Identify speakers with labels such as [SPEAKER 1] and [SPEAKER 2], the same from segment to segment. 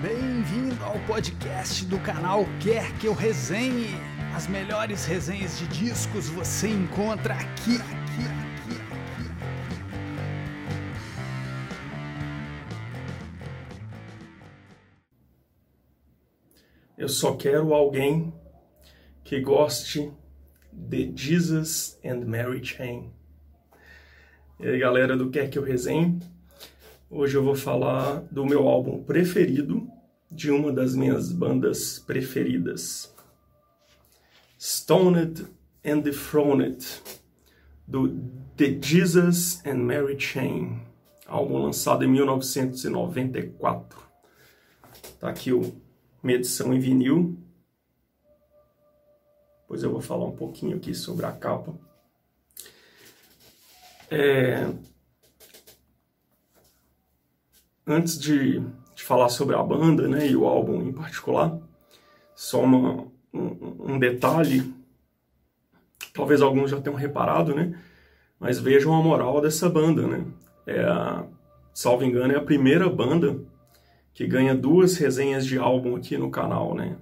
[SPEAKER 1] Bem-vindo ao podcast do canal Quer Que Eu Resenhe. As melhores resenhas de discos você encontra aqui, aqui, aqui, aqui.
[SPEAKER 2] Eu só quero alguém que goste de Jesus and Mary Chain. E aí, galera do Quer Que Eu Resenhe? Hoje eu vou falar do meu álbum preferido de uma das minhas bandas preferidas. Stoned and Dethroned, do The Jesus and Mary Chain, álbum lançado em 1994. Tá aqui o, uma edição em vinil. Depois eu vou falar um pouquinho aqui sobre a capa. É, antes de, de, falar sobre a banda né, e o álbum em particular, só uma, um, um, detalhe, talvez alguns já tenham reparado, né? Mas vejam a moral dessa banda, né? É a, salvo engano, é a primeira banda que ganha duas resenhas de álbum aqui no canal, né?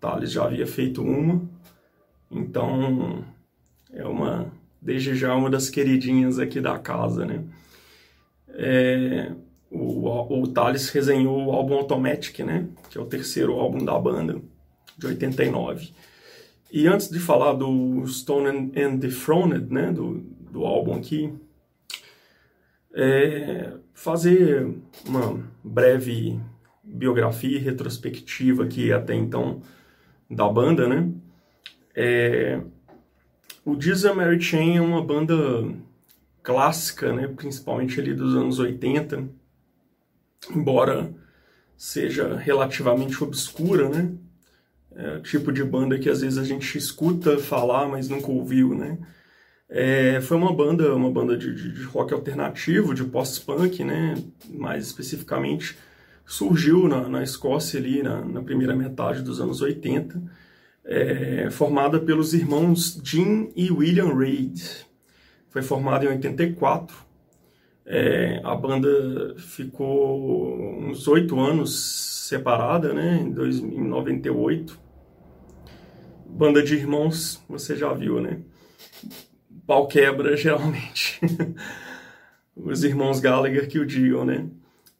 [SPEAKER 2] Thales já havia feito uma, então é uma, desde já, uma das queridinhas aqui da casa, né? É, o, o Thales resenhou o álbum Automatic, né? Que é o terceiro álbum da banda, de 89. E antes de falar do Stone and, and Dethroned, né? Do, do álbum aqui, é, fazer uma breve biografia retrospectiva aqui até então da banda, né? É, o Diesel Mary Chain é uma banda clássica, né? Principalmente ali dos anos 80 embora seja relativamente obscura, né? É o tipo de banda que às vezes a gente escuta falar, mas nunca ouviu, né? É, foi uma banda, uma banda de, de, de rock alternativo, de post-punk, né? Mais especificamente, surgiu na, na Escócia ali na, na, primeira metade dos anos 80, é, formada pelos irmãos Jim e William Reid. Foi formada em 84 é, a banda ficou uns oito anos separada, né? Em, dois, em 98. Banda de irmãos, você já viu, né? Pau quebra, geralmente. Os irmãos Gallagher que o digam, né?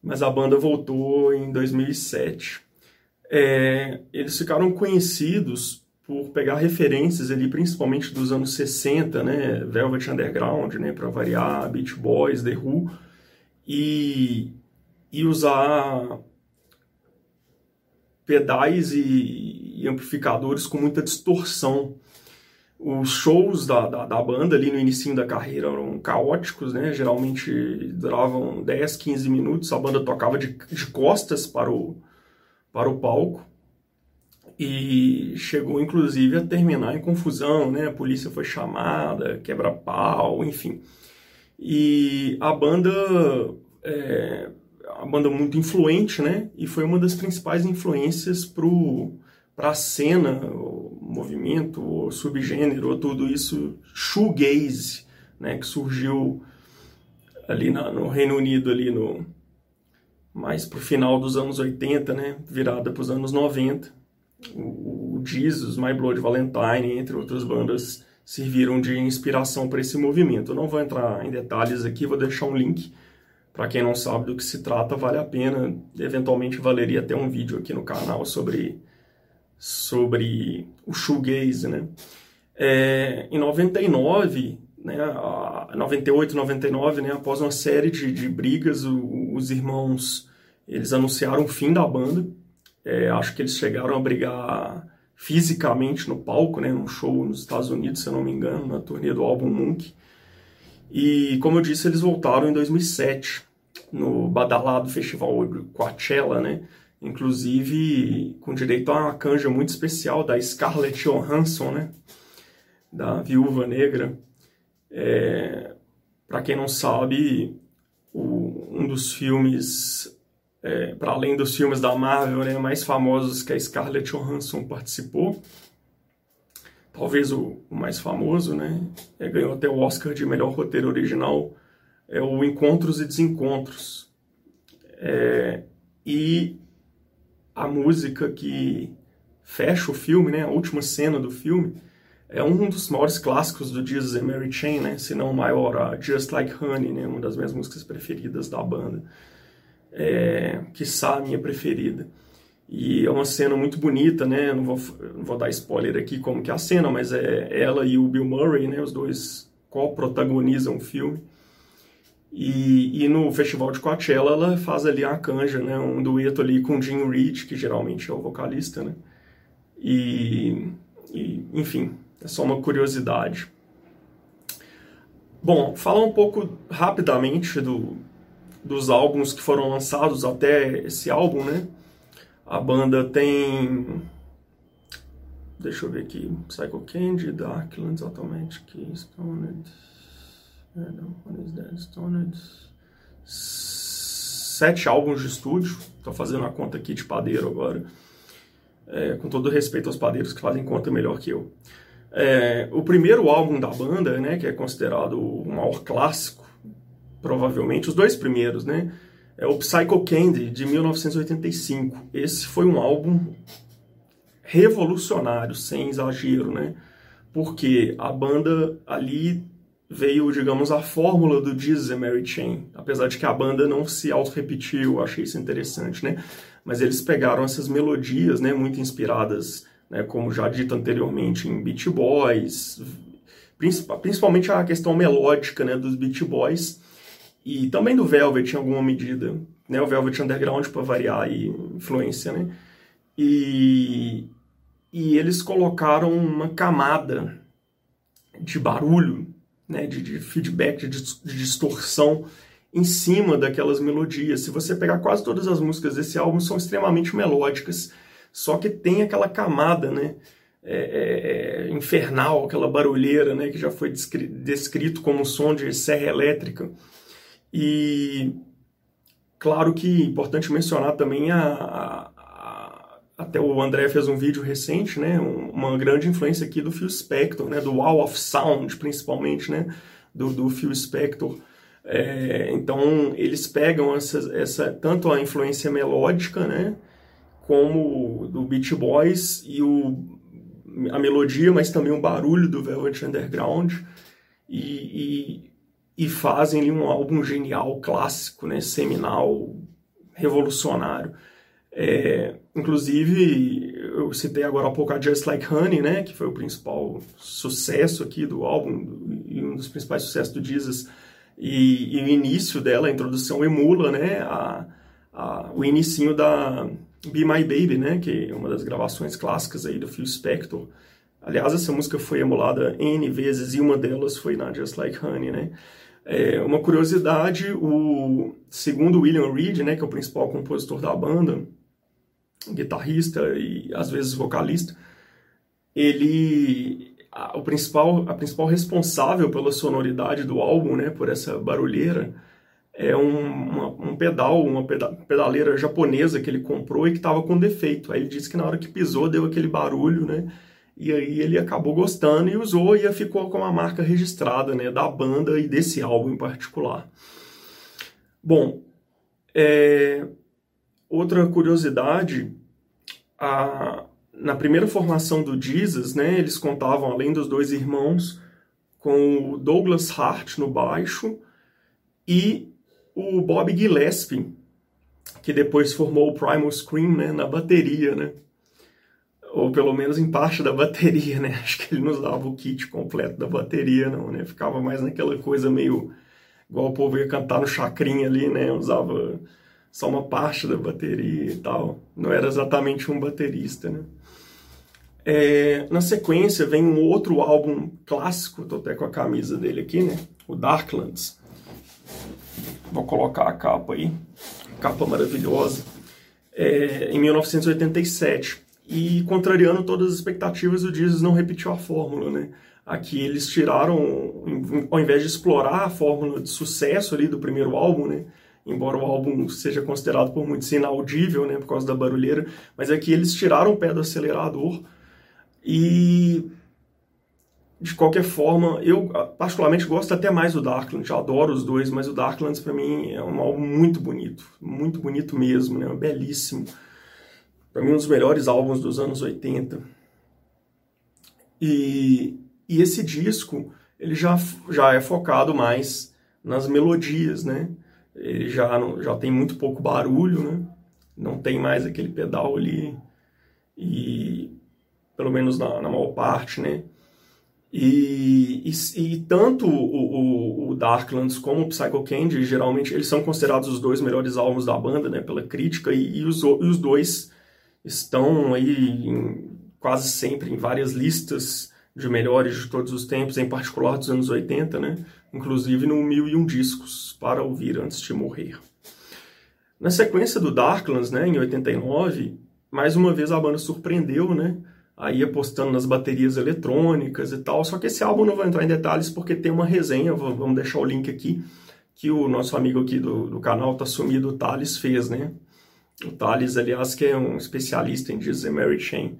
[SPEAKER 2] Mas a banda voltou em 2007. É, eles ficaram conhecidos por pegar referências ali, principalmente dos anos 60, né, Velvet Underground, né, para variar, Beach Boys, The Who, e, e usar pedais e, e, amplificadores com muita distorção. Os shows da, da, da, banda ali no início da carreira eram caóticos, né? Geralmente duravam 10, 15 minutos. A banda tocava de, de costas para o, para o palco e chegou inclusive a terminar em confusão, né? A polícia foi chamada, quebra-pau, enfim. E a banda é a banda muito influente, né? E foi uma das principais influências para a cena, o movimento, o subgênero, tudo isso shoegaze, né? Que surgiu ali na, no Reino Unido ali no mais pro final dos anos 80, né? Virada para os anos 90 o Jesus, My Blood Valentine, entre outras bandas, serviram de inspiração para esse movimento. Eu não vou entrar em detalhes aqui, vou deixar um link para quem não sabe do que se trata, vale a pena. Eventualmente valeria até um vídeo aqui no canal sobre, sobre o shoegaze, né? É, em 99, né, 98, 99, né, após uma série de, de brigas, o, os irmãos eles anunciaram o fim da banda é, acho que eles chegaram a brigar fisicamente no palco, né, num show nos Estados Unidos, se eu não me engano, na turnê do álbum Monk. E, como eu disse, eles voltaram em 2007, no badalado festival Coachella, né, inclusive com direito a uma canja muito especial da Scarlett Johansson, né, da Viúva Negra. É, Para quem não sabe, o, um dos filmes é, para além dos filmes da Marvel né, mais famosos que a Scarlett Johansson participou. Talvez o, o mais famoso, né? É, ganhou até o Oscar de melhor roteiro original, é o Encontros e Desencontros. É, e a música que fecha o filme, né, a última cena do filme, é um dos maiores clássicos do Jesus and Mary Chain, né, se não o maior, a Just Like Honey, né, uma das minhas músicas preferidas da banda, é, que a minha preferida. E é uma cena muito bonita, né, não vou, não vou dar spoiler aqui como que é a cena, mas é ela e o Bill Murray, né, os dois co-protagonizam o filme. E, e, no festival de Coachella ela faz ali a canja, né, um dueto ali com Jim Reed, que geralmente é o vocalista, né. E, e enfim, é só uma curiosidade. Bom, falar um pouco rapidamente do, dos álbuns que foram lançados até esse álbum, né? A banda tem. Deixa eu ver aqui. Psycho Candy, Darklands, Automatic, Stoned. What is that? Stoned. Sete álbuns de estúdio. Tô fazendo a conta aqui de padeiro agora. É, com todo respeito aos padeiros que fazem conta melhor que eu. É, o primeiro álbum da banda, né, que é considerado o maior clássico, provavelmente, os dois primeiros, né, é o Psycho Candy, de 1985. Esse foi um álbum revolucionário, sem exagero, né, porque a banda ali veio, digamos, a fórmula do Jesus and Mary Chain, apesar de que a banda não se auto-repetiu, achei isso interessante, né, mas eles pegaram essas melodias, né, muito inspiradas né, como já dito anteriormente em Beat Boys, principalmente a questão melódica né, dos Beat Boys e também do Velvet em alguma medida, né, o Velvet Underground para variar a influência, né, e, e eles colocaram uma camada de barulho, né, de, de feedback, de, de distorção em cima daquelas melodias. Se você pegar quase todas as músicas desse álbum são extremamente melódicas, só que tem aquela camada, né? É, é, é, infernal, aquela barulheira, né? Que já foi descrito como som de serra elétrica. E claro que é importante mencionar também a, a, a, até o André fez um vídeo recente, né? Uma grande influência aqui do Phil Spector, né? Do Wall of Sound, principalmente, né? Do, do Phil Spector. É, então eles pegam essa, essa tanto a influência melódica, né? como do Beach Boys e o, a melodia, mas também o barulho do Velvet Underground e, e, e fazem um álbum genial, clássico, né, seminal, revolucionário. É, inclusive, eu citei agora há pouco a Just Like Honey, né, que foi o principal sucesso aqui do álbum e um dos principais sucessos do Jesus. E, e, o início dela, a introdução, emula né, a, a, o inicinho da, Be My Baby, né, que é uma das gravações clássicas aí do Phil Spector. Aliás, essa música foi emulada N vezes e uma delas foi na Just Like Honey, né. É, uma curiosidade, o segundo William Reed, né, que é o principal compositor da banda, guitarrista e às vezes vocalista, ele a, o principal a principal responsável pela sonoridade do álbum, né, por essa barulheira, é um, uma, um pedal, uma pedaleira japonesa que ele comprou e que estava com defeito. Aí ele disse que na hora que pisou deu aquele barulho, né? E aí ele acabou gostando e usou e ficou com a marca registrada, né? Da banda e desse álbum em particular. Bom, é... outra curiosidade, a... na primeira formação do Jesus, né? Eles contavam, além dos dois irmãos, com o Douglas Hart no baixo e o Bob Gillespie, que depois formou o Primal Scream né, na bateria, né? Ou pelo menos em parte da bateria, né? Acho que ele não usava o kit completo da bateria, não, né? Ficava mais naquela coisa meio igual o povo ia cantar no chacrinha ali, né? Usava só uma parte da bateria e tal. Não era exatamente um baterista, né? É, na sequência vem um outro álbum clássico, tô até com a camisa dele aqui, né? O Darklands Vou colocar a capa aí, capa maravilhosa, é, em 1987. E contrariando todas as expectativas, o Jesus não repetiu a fórmula, né? Aqui eles tiraram, ao invés de explorar a fórmula de sucesso ali do primeiro álbum, né? Embora o álbum seja considerado por muitos inaudível, né? Por causa da barulheira, mas aqui eles tiraram o pé do acelerador e de qualquer forma, eu particularmente gosto até mais do Darklands, eu adoro os dois, mas o Darklands para mim é um álbum muito bonito, muito bonito mesmo, né? belíssimo. Para mim um dos melhores álbuns dos anos 80. E, e esse disco, ele já, já é focado mais nas melodias, né? Ele já, já tem muito pouco barulho, né? Não tem mais aquele pedal ali, e pelo menos na, na maior parte, né? E, e, e, tanto o, o, o, Darklands como o Psycho Candy, geralmente, eles são considerados os dois melhores álbuns da banda, né, pela crítica, e, e os, os dois estão aí em, quase sempre em várias listas de melhores de todos os tempos, em particular dos anos 80, né, inclusive no Mil e Um Discos, para ouvir antes de morrer. Na sequência do Darklands, né, em 89, mais uma vez a banda surpreendeu, né, aí apostando nas baterias eletrônicas e tal. Só que esse álbum não vou entrar em detalhes porque tem uma resenha, vamos deixar o link aqui, que o nosso amigo aqui do, do canal Tá Sumido, Thales, fez, né? O Thales, aliás, que é um especialista em dizer Mary Chain.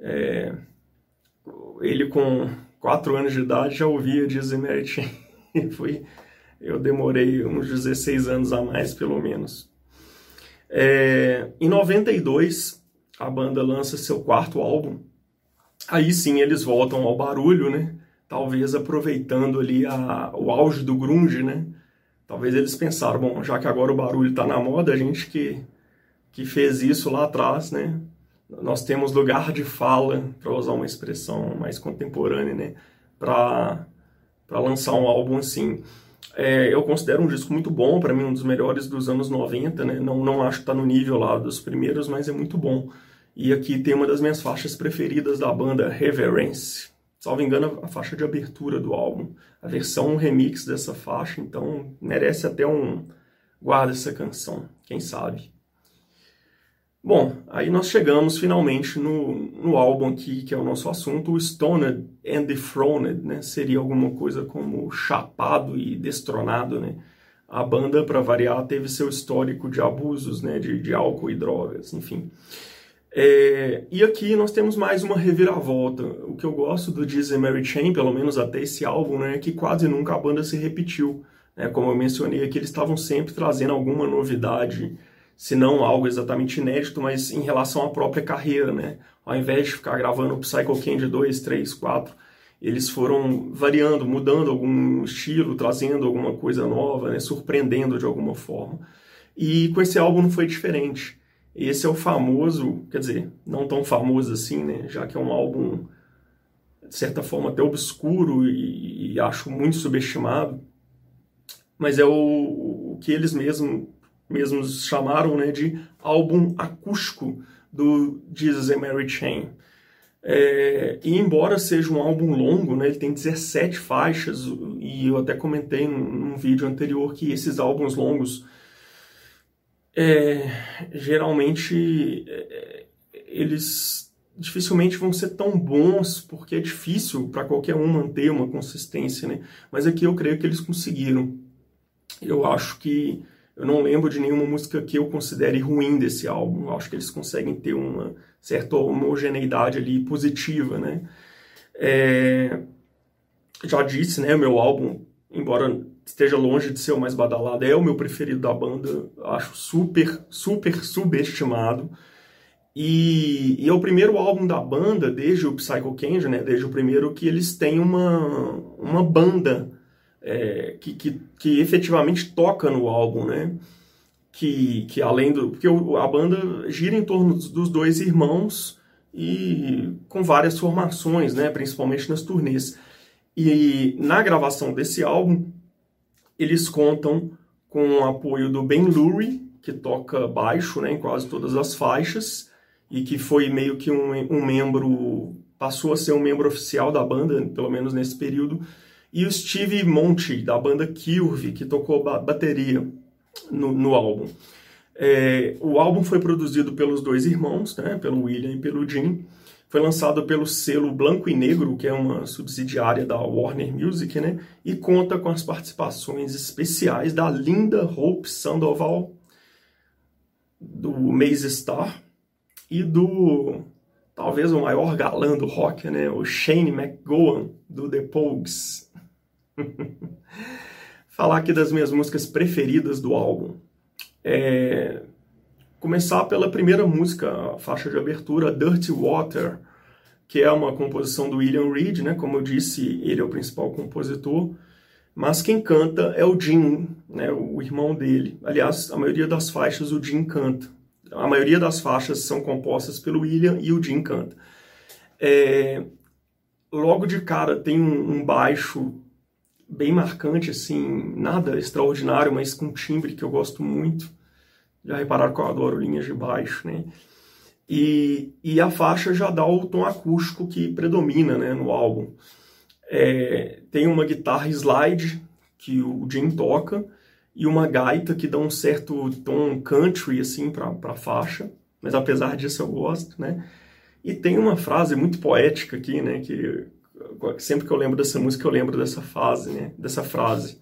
[SPEAKER 2] É, ele com 4 anos de idade já ouvia dizer Mary Chain. Foi, eu demorei uns 16 anos a mais, pelo menos. É, em 92, a banda lança seu quarto álbum. Aí sim eles voltam ao barulho, né? Talvez aproveitando ali a, o auge do grunge, né? Talvez eles pensaram, bom, já que agora o barulho está na moda, a gente que, que fez isso lá atrás, né? Nós temos lugar de fala, para usar uma expressão mais contemporânea, né? Para lançar um álbum assim. É, eu considero um disco muito bom, para mim um dos melhores dos anos 90, né? Não, não acho que está no nível lá dos primeiros, mas é muito bom. E aqui tem uma das minhas faixas preferidas da banda, Reverence. Salvo engano, a faixa de abertura do álbum. A versão remix dessa faixa, então merece até um guarda essa canção, quem sabe. Bom, aí nós chegamos finalmente no, no álbum aqui, que é o nosso assunto, o Stoned and Dethroned, né? Seria alguma coisa como chapado e destronado, né? A banda, para variar, teve seu histórico de abusos, né? De, de álcool e drogas, enfim. É, e aqui nós temos mais uma reviravolta. O que eu gosto do Disney Mary Chain, pelo menos até esse álbum, né, é que quase nunca a banda se repetiu. Né? Como eu mencionei aqui, eles estavam sempre trazendo alguma novidade, se não algo exatamente inédito, mas em relação à própria carreira. Né? Ao invés de ficar gravando o Psycho Candy 2, 3, 4, eles foram variando, mudando algum estilo, trazendo alguma coisa nova, né? surpreendendo de alguma forma. E com esse álbum não foi diferente. Esse é o famoso, quer dizer, não tão famoso assim, né? Já que é um álbum, de certa forma, até obscuro e, e acho muito subestimado. Mas é o, o que eles mesmo, mesmos chamaram né, de álbum acústico do Jesus and Mary Chain. É, e embora seja um álbum longo, né, ele tem 17 faixas, e eu até comentei num, num vídeo anterior que esses álbuns longos é, geralmente é, eles dificilmente vão ser tão bons porque é difícil para qualquer um manter uma consistência, né? Mas aqui eu creio que eles conseguiram. Eu acho que eu não lembro de nenhuma música que eu considere ruim desse álbum. Eu acho que eles conseguem ter uma certa homogeneidade ali positiva, né? É, já disse, né? Meu álbum, embora esteja longe de ser o mais badalado, é o meu preferido da banda, acho super, super subestimado. E, e, é o primeiro álbum da banda, desde o Psycho Candy, né, desde o primeiro, que eles têm uma, uma banda é, que, que, que efetivamente toca no álbum, né? Que, que além do. Porque a banda gira em torno dos dois irmãos e com várias formações, né? Principalmente nas turnês. E na gravação desse álbum, eles contam com o apoio do Ben Lurie, que toca baixo né, em quase todas as faixas, e que foi meio que um, um membro, passou a ser um membro oficial da banda, pelo menos nesse período, e o Steve Monte, da banda Curve, que tocou bateria no, no álbum. É, o álbum foi produzido pelos dois irmãos, né, pelo William e pelo Jim, foi lançado pelo selo Blanco e Negro, que é uma subsidiária da Warner Music, né? E conta com as participações especiais da Linda Hope Sandoval, do Maze Star e do talvez o maior galã do rock, né? O Shane McGowan, do The Pogues. Falar aqui das minhas músicas preferidas do álbum. É... começar pela primeira música, a faixa de abertura, Dirty Water, que é uma composição do William Reed, né? Como eu disse, ele é o principal compositor, mas quem canta é o Jim, né? O irmão dele. Aliás, a maioria das faixas o Jim canta. A maioria das faixas são compostas pelo William e o Jim canta. É... Logo de cara tem um, um baixo bem marcante, assim, nada extraordinário, mas com timbre que eu gosto muito. Já repararam que eu adoro linhas de baixo, né? E, e a faixa já dá o tom acústico que predomina né, no álbum. É, tem uma guitarra slide que o Jim toca e uma gaita que dá um certo tom country assim para a faixa, mas apesar disso eu gosto, né? E tem uma frase muito poética aqui, né, que sempre que eu lembro dessa música eu lembro dessa fase, né, dessa frase.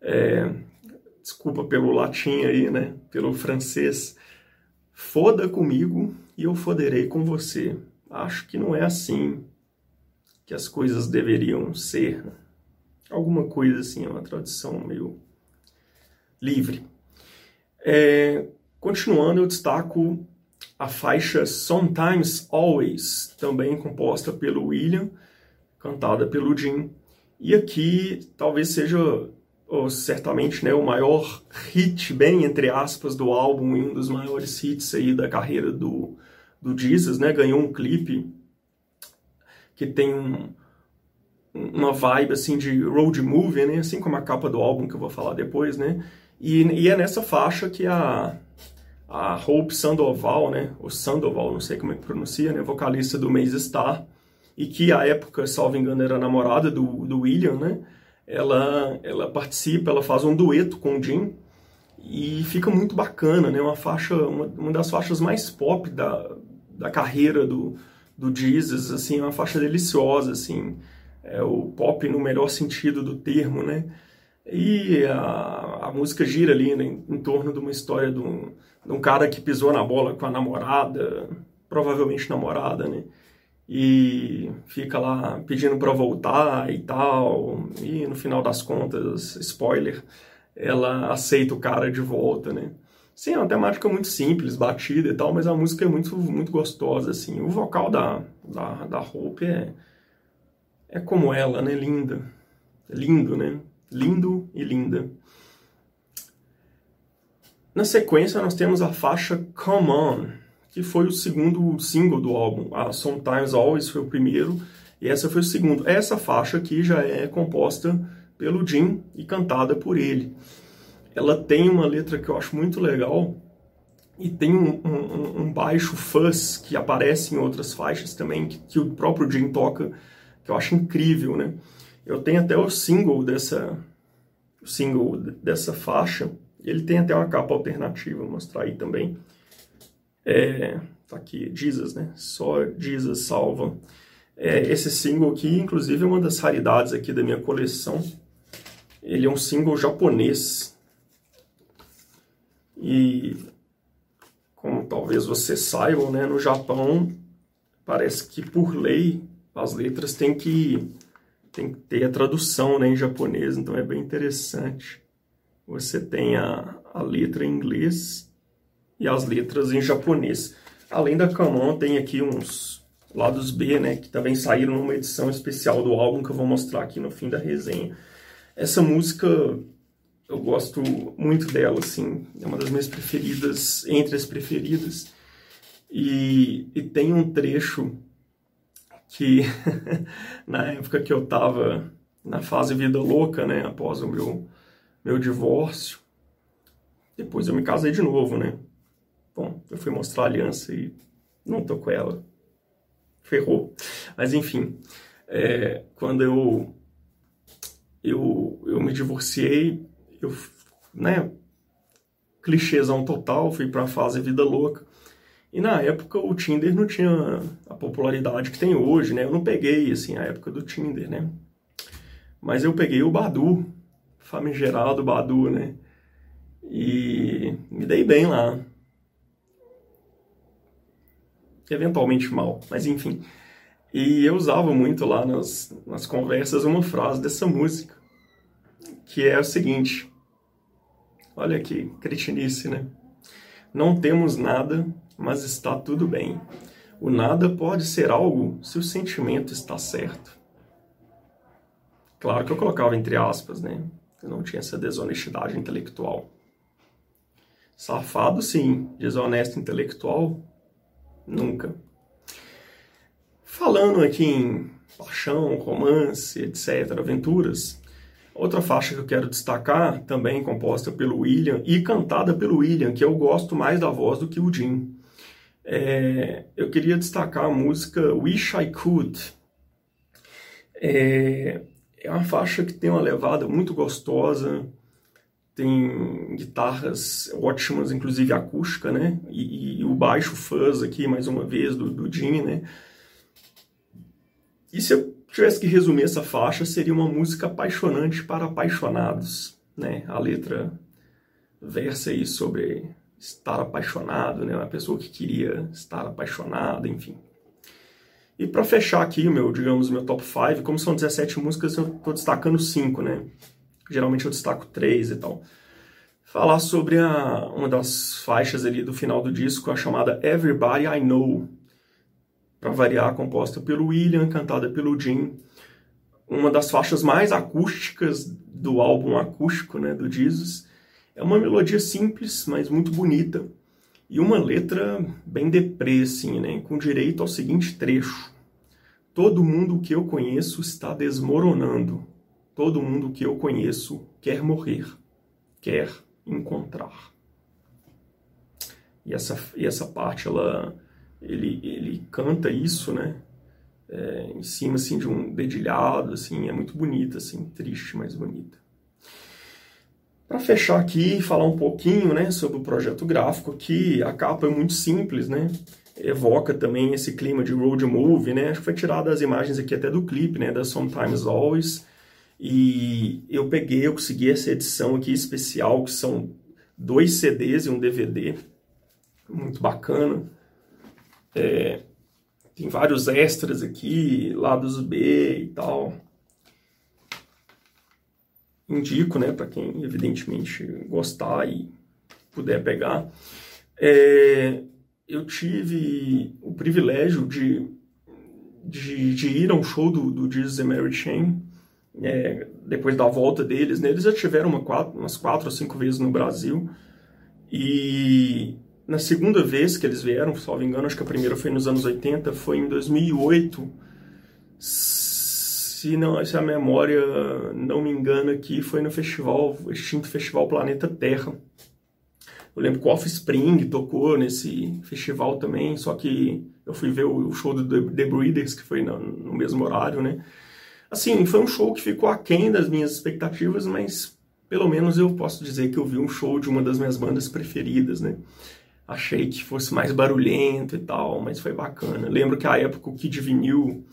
[SPEAKER 2] É, desculpa pelo latim aí, né, pelo francês. Foda comigo e eu foderei com você. Acho que não é assim que as coisas deveriam ser. Alguma coisa assim, é uma tradução meio livre. É, continuando, eu destaco a faixa Sometimes Always, também composta pelo William, cantada pelo Jim. E aqui talvez seja ou certamente né, o maior hit, bem entre aspas, do álbum e um dos maiores hits aí da carreira do, do Jesus, né? Ganhou um clipe que tem um, uma vibe assim de road movie, né? Assim como a capa do álbum que eu vou falar depois, né? E, e é nessa faixa que a, a Hope Sandoval, né? O Sandoval, não sei como é que pronuncia, né? Vocalista do Maze Star, e que à época, salvo engano, era namorada do, do William, né? ela, ela participa, ela faz um dueto com o Jim e fica muito bacana, né? Uma faixa, uma, uma das faixas mais pop da, da carreira do, do Jesus, assim, é uma faixa deliciosa, assim, é o pop no melhor sentido do termo, né? E a, a música gira ali né, em, em, torno de uma história de um, de um cara que pisou na bola com a namorada, provavelmente namorada, né? e fica lá pedindo para voltar e tal. E no final das contas, spoiler, ela aceita o cara de volta, né? Sim, é uma temática muito simples, batida e tal, mas a música é muito, muito gostosa, assim. O vocal da, da, da Hope é, é como ela, né? Linda. Lindo, né? Lindo e linda. Na sequência, nós temos a faixa Come On, que foi o segundo single do álbum. A Sometimes Always foi o primeiro e essa foi o segundo. Essa faixa aqui já é composta pelo Jim e cantada por ele. Ela tem uma letra que eu acho muito legal e tem um, um, um baixo fuzz que aparece em outras faixas também, que, que, o próprio Jim toca, que eu acho incrível, né? Eu tenho até o single dessa, single dessa faixa, ele tem até uma capa alternativa, vou mostrar aí também. É, tá aqui, Jesus, né? Só Jesus salva. É, esse single aqui, inclusive, é uma das raridades aqui da minha coleção. Ele é um single japonês. E, como talvez vocês saibam, né? No Japão, parece que por lei, as letras têm que, têm que ter a tradução né, em japonês. Então, é bem interessante. Você tem a, a letra em inglês e as letras em japonês. Além da Kamon, tem aqui uns lados B, né, que também saíram numa edição especial do álbum que eu vou mostrar aqui no fim da resenha. Essa música eu gosto muito dela, assim, é uma das minhas preferidas, entre as preferidas. E, e tem um trecho que na época que eu tava na fase vida louca, né, após o meu meu divórcio, depois eu me casei de novo, né? Bom, eu fui mostrar a aliança e não tô com ela. Ferrou. Mas enfim, é, quando eu, eu, eu me divorciei, eu, né, clichêzão total, fui pra fase vida louca. E na época o Tinder não tinha a popularidade que tem hoje, né? Eu não peguei, assim, a época do Tinder, né? Mas eu peguei o Badu, famigerado Badu, né? E me dei bem lá eventualmente mal, mas enfim. E eu usava muito lá nas, nas conversas uma frase dessa música, que é o seguinte: olha que cretinice, né? Não temos nada, mas está tudo bem. O nada pode ser algo se o sentimento está certo. Claro que eu colocava entre aspas, né? Eu não tinha essa desonestidade intelectual. Safado, sim. Desonesto intelectual, nunca. Falando aqui em paixão, romance, etc., aventuras, outra faixa que eu quero destacar, também composta pelo William e cantada pelo William, que eu gosto mais da voz do que o Jim. É, eu queria destacar a música Wish I Could. É, é uma faixa que tem uma levada muito gostosa, tem guitarras ótimas, inclusive acústica, né? E, e, o baixo fuzz aqui, mais uma vez, do, do Jim, né? E se eu tivesse que resumir essa faixa, seria uma música apaixonante para apaixonados, né? A letra versa aí sobre estar apaixonado, né? Uma pessoa que queria estar apaixonada, enfim. E para fechar aqui o meu, digamos, meu top 5, como são 17 músicas, eu estou destacando 5, né? Geralmente eu destaco 3 e tal. Falar sobre a, uma das faixas ali do final do disco, a chamada Everybody I Know. Para variar, composta pelo William, cantada pelo Jim. Uma das faixas mais acústicas do álbum acústico, né, do Jesus. É uma melodia simples, mas muito bonita e uma letra bem deprê, assim, né? Com direito ao seguinte trecho: Todo mundo que eu conheço está desmoronando. Todo mundo que eu conheço quer morrer, quer encontrar. E essa, e essa parte, ela, ele, ele canta isso, né? É, em cima assim de um dedilhado, assim, é muito bonita, assim, triste, mas bonita. Para fechar aqui e falar um pouquinho né, sobre o projeto gráfico, que a capa é muito simples, né? Evoca também esse clima de road movie, né? Acho que foi tirada as imagens aqui até do clipe, né? Da Sometimes Always. E eu peguei, eu consegui essa edição aqui especial, que são dois CDs e um DVD. Muito bacana. É, tem vários extras aqui, lados B e tal indico, né, para quem evidentemente gostar e puder pegar. É, eu tive o privilégio de, de, de, ir a um show do, do Jesus Mary Chain, é, depois da volta deles, né, eles já tiveram uma quatro, umas quatro ou cinco vezes no Brasil, e na segunda vez que eles vieram, salvo engano, acho que a primeira foi nos anos 80, foi em 2008, se, não, se a memória não me engana aqui, foi no festival, extinto Festival Planeta Terra. Eu lembro que o Offspring tocou nesse festival também, só que eu fui ver o show do The Breeders, que foi no, no mesmo horário, né? Assim, foi um show que ficou aquém das minhas expectativas, mas pelo menos eu posso dizer que eu vi um show de uma das minhas bandas preferidas, né? Achei que fosse mais barulhento e tal, mas foi bacana. Lembro que a época o Kid Vinil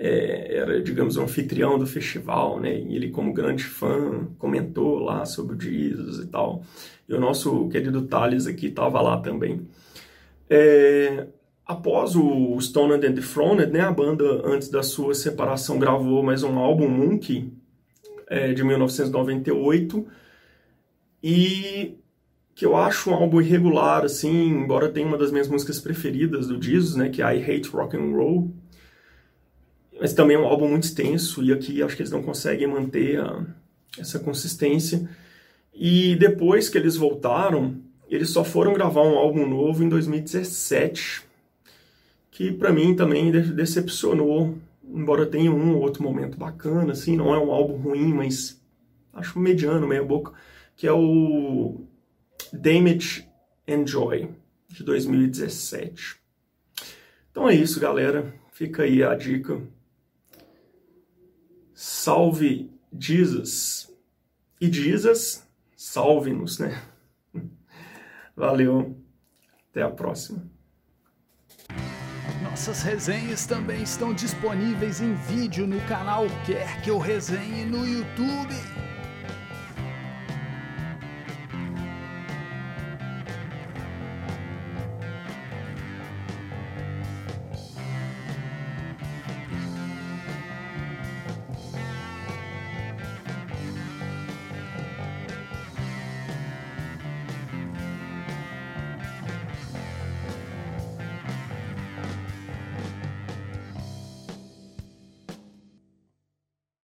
[SPEAKER 2] é, era, digamos, um anfitrião do festival, né? E ele, como grande fã, comentou lá sobre o Jesus e tal. E o nosso querido Thales aqui estava lá também. É, após o Stone and the Throned, né, a banda, antes da sua separação, gravou mais um álbum, Monkey, é, de 1998, e que eu acho um álbum irregular, assim, embora tenha uma das minhas músicas preferidas do Jesus, né, que é I Hate Rock and Roll, mas também é um álbum muito extenso e aqui acho que eles não conseguem manter a, essa consistência. E depois que eles voltaram, eles só foram gravar um álbum novo em 2017, que para mim também decepcionou, embora tenha um ou outro momento bacana, assim, não é um álbum ruim, mas acho mediano, meia boca, que é o Damage and Joy, de 2017. Então é isso, galera. Fica aí a dica salve Jesus. E Jesus, salve-nos, né? Valeu, até a próxima.
[SPEAKER 1] Nossas resenhas também estão disponíveis em vídeo no canal Quer Que Eu Resenhe no YouTube.